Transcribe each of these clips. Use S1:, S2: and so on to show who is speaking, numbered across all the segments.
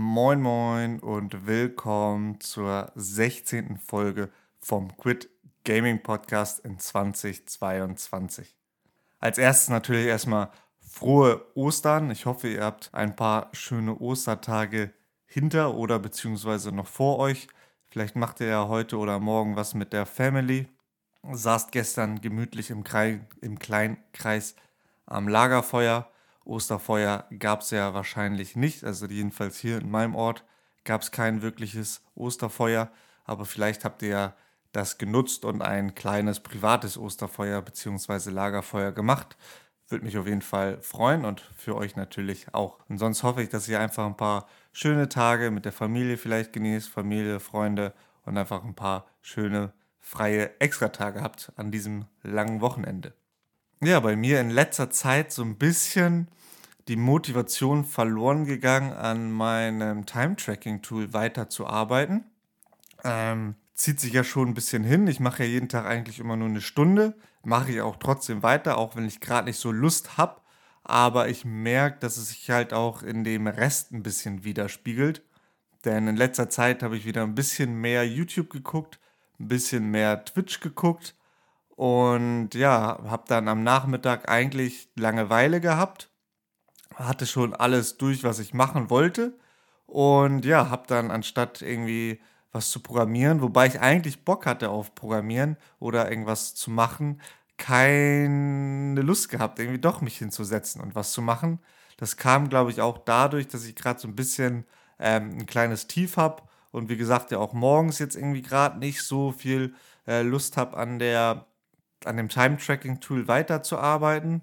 S1: Moin Moin und willkommen zur 16. Folge vom Quit Gaming Podcast in 2022. Als erstes natürlich erstmal frohe Ostern. Ich hoffe, ihr habt ein paar schöne Ostertage hinter oder beziehungsweise noch vor euch. Vielleicht macht ihr ja heute oder morgen was mit der Family. Saßt gestern gemütlich im, Kreis, im kleinen am Lagerfeuer Osterfeuer gab es ja wahrscheinlich nicht. Also jedenfalls hier in meinem Ort gab es kein wirkliches Osterfeuer. Aber vielleicht habt ihr ja das genutzt und ein kleines privates Osterfeuer bzw. Lagerfeuer gemacht. Würde mich auf jeden Fall freuen und für euch natürlich auch. Und sonst hoffe ich, dass ihr einfach ein paar schöne Tage mit der Familie vielleicht genießt, Familie, Freunde und einfach ein paar schöne freie Extratage habt an diesem langen Wochenende ja, bei mir in letzter Zeit so ein bisschen die Motivation verloren gegangen, an meinem Time-Tracking-Tool weiterzuarbeiten. Ähm, zieht sich ja schon ein bisschen hin. Ich mache ja jeden Tag eigentlich immer nur eine Stunde. Mache ich auch trotzdem weiter, auch wenn ich gerade nicht so Lust habe. Aber ich merke, dass es sich halt auch in dem Rest ein bisschen widerspiegelt. Denn in letzter Zeit habe ich wieder ein bisschen mehr YouTube geguckt, ein bisschen mehr Twitch geguckt und ja, habe dann am Nachmittag eigentlich Langeweile gehabt, hatte schon alles durch, was ich machen wollte. Und ja, habe dann anstatt irgendwie was zu programmieren, wobei ich eigentlich Bock hatte auf Programmieren oder irgendwas zu machen, keine Lust gehabt, irgendwie doch mich hinzusetzen und was zu machen. Das kam, glaube ich, auch dadurch, dass ich gerade so ein bisschen ähm, ein kleines Tief habe und wie gesagt ja auch morgens jetzt irgendwie gerade nicht so viel äh, Lust habe an der an dem Time-Tracking-Tool weiterzuarbeiten.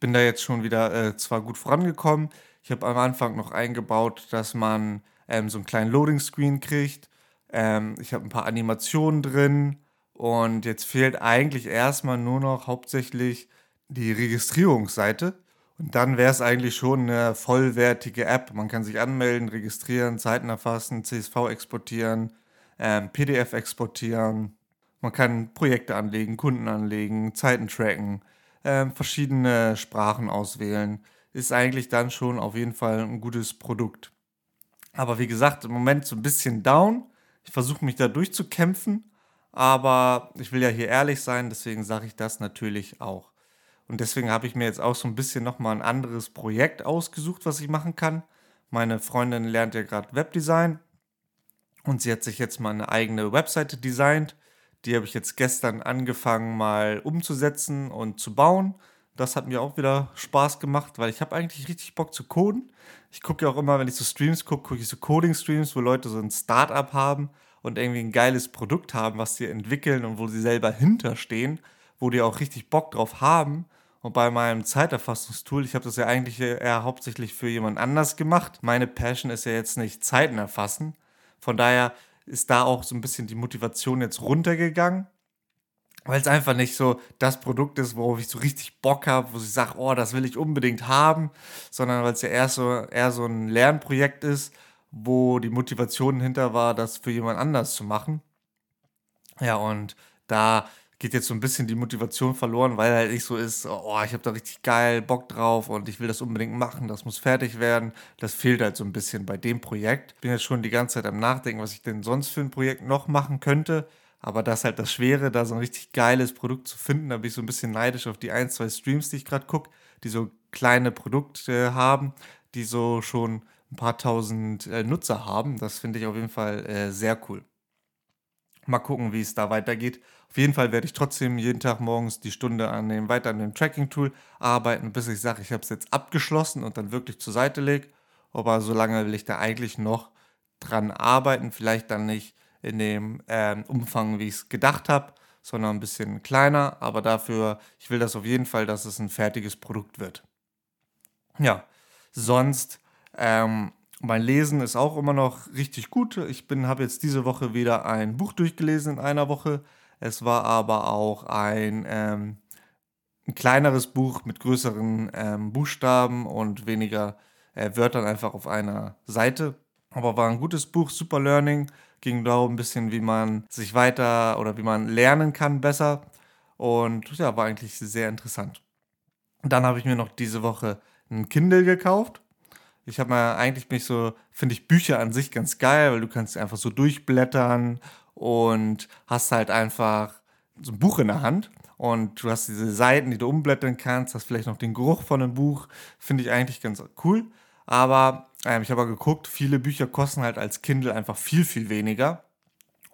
S1: Bin da jetzt schon wieder äh, zwar gut vorangekommen. Ich habe am Anfang noch eingebaut, dass man ähm, so einen kleinen Loading-Screen kriegt. Ähm, ich habe ein paar Animationen drin und jetzt fehlt eigentlich erstmal nur noch hauptsächlich die Registrierungsseite. Und dann wäre es eigentlich schon eine vollwertige App. Man kann sich anmelden, registrieren, Zeiten erfassen, CSV exportieren, ähm, PDF exportieren, man kann Projekte anlegen, Kunden anlegen, Zeiten tracken, äh, verschiedene Sprachen auswählen. Ist eigentlich dann schon auf jeden Fall ein gutes Produkt. Aber wie gesagt, im Moment so ein bisschen down. Ich versuche mich da durchzukämpfen, aber ich will ja hier ehrlich sein, deswegen sage ich das natürlich auch. Und deswegen habe ich mir jetzt auch so ein bisschen nochmal ein anderes Projekt ausgesucht, was ich machen kann. Meine Freundin lernt ja gerade Webdesign und sie hat sich jetzt mal eine eigene Webseite designt die habe ich jetzt gestern angefangen mal umzusetzen und zu bauen. Das hat mir auch wieder Spaß gemacht, weil ich habe eigentlich richtig Bock zu coden. Ich gucke ja auch immer, wenn ich so Streams gucke, gucke ich so Coding-Streams, wo Leute so ein Startup haben und irgendwie ein geiles Produkt haben, was sie entwickeln und wo sie selber hinterstehen, wo die auch richtig Bock drauf haben. Und bei meinem Zeiterfassungstool, ich habe das ja eigentlich eher hauptsächlich für jemand anders gemacht. Meine Passion ist ja jetzt nicht Zeiten erfassen. Von daher ist da auch so ein bisschen die Motivation jetzt runtergegangen, weil es einfach nicht so das Produkt ist, worauf ich so richtig Bock habe, wo ich sage, oh, das will ich unbedingt haben, sondern weil es ja eher so, eher so ein Lernprojekt ist, wo die Motivation hinter war, das für jemand anders zu machen. Ja, und da geht jetzt so ein bisschen die Motivation verloren, weil halt nicht so ist, oh, ich habe da richtig geil Bock drauf und ich will das unbedingt machen, das muss fertig werden. Das fehlt halt so ein bisschen bei dem Projekt. Bin jetzt schon die ganze Zeit am Nachdenken, was ich denn sonst für ein Projekt noch machen könnte. Aber das ist halt das Schwere, da so ein richtig geiles Produkt zu finden. Da bin ich so ein bisschen neidisch auf die ein, zwei Streams, die ich gerade gucke, die so kleine Produkte haben, die so schon ein paar tausend äh, Nutzer haben. Das finde ich auf jeden Fall äh, sehr cool. Mal gucken, wie es da weitergeht. Auf jeden Fall werde ich trotzdem jeden Tag morgens die Stunde an dem, weiter an dem Tracking-Tool arbeiten, bis ich sage, ich habe es jetzt abgeschlossen und dann wirklich zur Seite lege. Aber solange will ich da eigentlich noch dran arbeiten. Vielleicht dann nicht in dem äh, Umfang, wie ich es gedacht habe, sondern ein bisschen kleiner. Aber dafür, ich will das auf jeden Fall, dass es ein fertiges Produkt wird. Ja, sonst ähm, mein Lesen ist auch immer noch richtig gut. Ich habe jetzt diese Woche wieder ein Buch durchgelesen in einer Woche. Es war aber auch ein, ähm, ein kleineres Buch mit größeren ähm, Buchstaben und weniger äh, Wörtern einfach auf einer Seite. Aber war ein gutes Buch, super Learning. Ging darum ein bisschen, wie man sich weiter oder wie man lernen kann besser. Und ja, war eigentlich sehr interessant. Dann habe ich mir noch diese Woche ein Kindle gekauft Ich habe mal eigentlich mich so, finde ich Bücher an sich ganz geil, weil du kannst einfach so durchblättern und hast halt einfach so ein Buch in der Hand und du hast diese Seiten, die du umblättern kannst, hast vielleicht noch den Geruch von einem Buch, finde ich eigentlich ganz cool. Aber ähm, ich habe geguckt, viele Bücher kosten halt als Kindle einfach viel, viel weniger.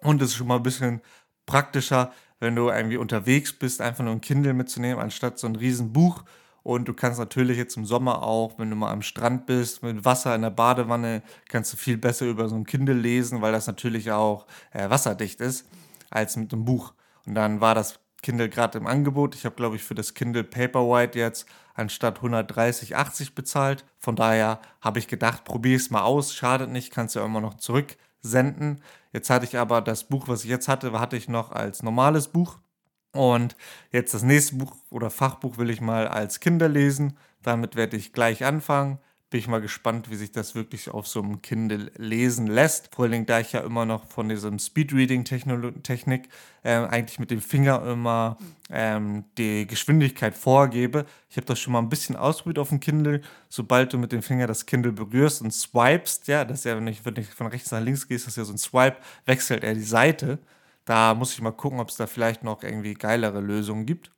S1: Und es ist schon mal ein bisschen praktischer, wenn du irgendwie unterwegs bist, einfach nur ein Kindle mitzunehmen, anstatt so ein Riesenbuch. Und du kannst natürlich jetzt im Sommer auch, wenn du mal am Strand bist, mit Wasser in der Badewanne, kannst du viel besser über so ein Kindle lesen, weil das natürlich auch äh, wasserdicht ist, als mit einem Buch. Und dann war das Kindle gerade im Angebot. Ich habe, glaube ich, für das Kindle Paperwhite jetzt anstatt 130, 80 bezahlt. Von daher habe ich gedacht, probiere es mal aus, schadet nicht, kannst du ja immer noch zurücksenden. Jetzt hatte ich aber das Buch, was ich jetzt hatte, hatte ich noch als normales Buch. Und jetzt das nächste Buch oder Fachbuch will ich mal als Kinder lesen. Damit werde ich gleich anfangen bin ich mal gespannt, wie sich das wirklich auf so einem Kindle lesen lässt. Vor allem, da ich ja immer noch von diesem Speedreading-Technik äh, eigentlich mit dem Finger immer ähm, die Geschwindigkeit vorgebe. Ich habe das schon mal ein bisschen ausprobiert auf dem Kindle. Sobald du mit dem Finger das Kindle berührst und swipest, ja, das ist ja, wenn ich, wenn ich von rechts nach links gehst, das ist ja so ein Swipe, wechselt er die Seite. Da muss ich mal gucken, ob es da vielleicht noch irgendwie geilere Lösungen gibt.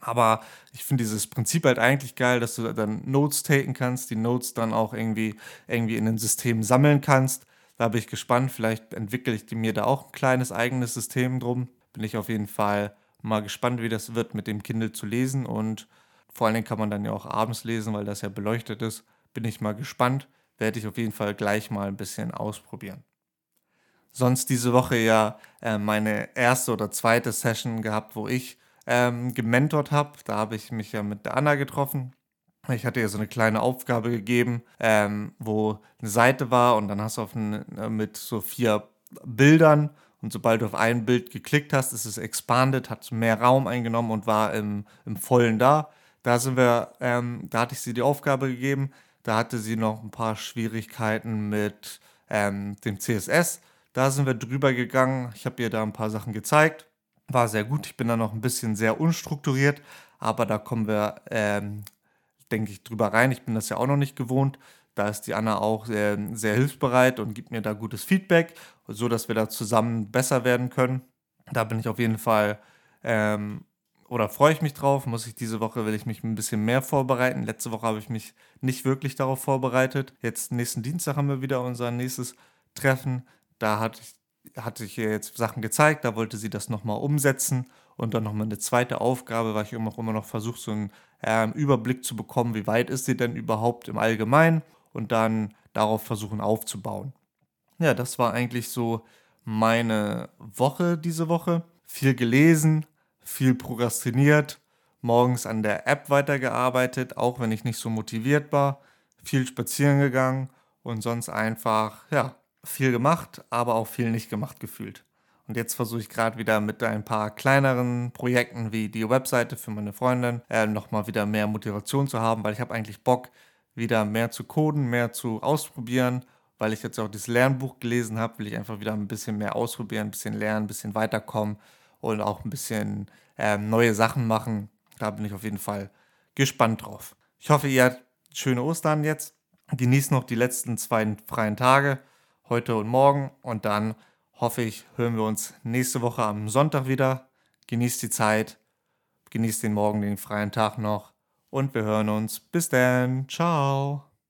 S1: Aber ich finde dieses Prinzip halt eigentlich geil, dass du dann Notes taken kannst, die Notes dann auch irgendwie, irgendwie in ein System sammeln kannst. Da bin ich gespannt. Vielleicht entwickle ich mir da auch ein kleines eigenes System drum. Bin ich auf jeden Fall mal gespannt, wie das wird, mit dem Kindle zu lesen. Und vor allen Dingen kann man dann ja auch abends lesen, weil das ja beleuchtet ist. Bin ich mal gespannt. Werde ich auf jeden Fall gleich mal ein bisschen ausprobieren. Sonst diese Woche ja äh, meine erste oder zweite Session gehabt, wo ich ähm, gementort habe. Da habe ich mich ja mit der Anna getroffen. Ich hatte ihr so eine kleine Aufgabe gegeben, ähm, wo eine Seite war und dann hast du auf ein, äh, mit so vier Bildern und sobald du auf ein Bild geklickt hast, ist es expanded, hat mehr Raum eingenommen und war im, im Vollen da. Da sind wir, ähm, da hatte ich sie die Aufgabe gegeben. Da hatte sie noch ein paar Schwierigkeiten mit ähm, dem CSS. Da sind wir drüber gegangen. Ich habe ihr da ein paar Sachen gezeigt war sehr gut. Ich bin da noch ein bisschen sehr unstrukturiert, aber da kommen wir, ähm, denke ich, drüber rein. Ich bin das ja auch noch nicht gewohnt. Da ist die Anna auch sehr, sehr hilfsbereit und gibt mir da gutes Feedback, so dass wir da zusammen besser werden können. Da bin ich auf jeden Fall ähm, oder freue ich mich drauf. Muss ich diese Woche will ich mich ein bisschen mehr vorbereiten. Letzte Woche habe ich mich nicht wirklich darauf vorbereitet. Jetzt nächsten Dienstag haben wir wieder unser nächstes Treffen. Da hatte ich hatte ich ihr jetzt Sachen gezeigt, da wollte sie das nochmal umsetzen und dann nochmal eine zweite Aufgabe, weil ich immer, immer noch versuche, so einen äh, Überblick zu bekommen, wie weit ist sie denn überhaupt im Allgemeinen und dann darauf versuchen aufzubauen. Ja, das war eigentlich so meine Woche diese Woche. Viel gelesen, viel prokrastiniert, morgens an der App weitergearbeitet, auch wenn ich nicht so motiviert war, viel spazieren gegangen und sonst einfach, ja, viel gemacht, aber auch viel nicht gemacht gefühlt. Und jetzt versuche ich gerade wieder mit ein paar kleineren Projekten wie die Webseite für meine Freundin äh, nochmal wieder mehr Motivation zu haben, weil ich habe eigentlich Bock, wieder mehr zu coden, mehr zu ausprobieren. Weil ich jetzt auch das Lernbuch gelesen habe, will ich einfach wieder ein bisschen mehr ausprobieren, ein bisschen lernen, ein bisschen weiterkommen und auch ein bisschen ähm, neue Sachen machen. Da bin ich auf jeden Fall gespannt drauf. Ich hoffe, ihr habt schöne Ostern jetzt. Genießt noch die letzten zwei freien Tage heute und morgen. Und dann hoffe ich, hören wir uns nächste Woche am Sonntag wieder. Genießt die Zeit, genießt den Morgen, den freien Tag noch. Und wir hören uns. Bis dann. Ciao.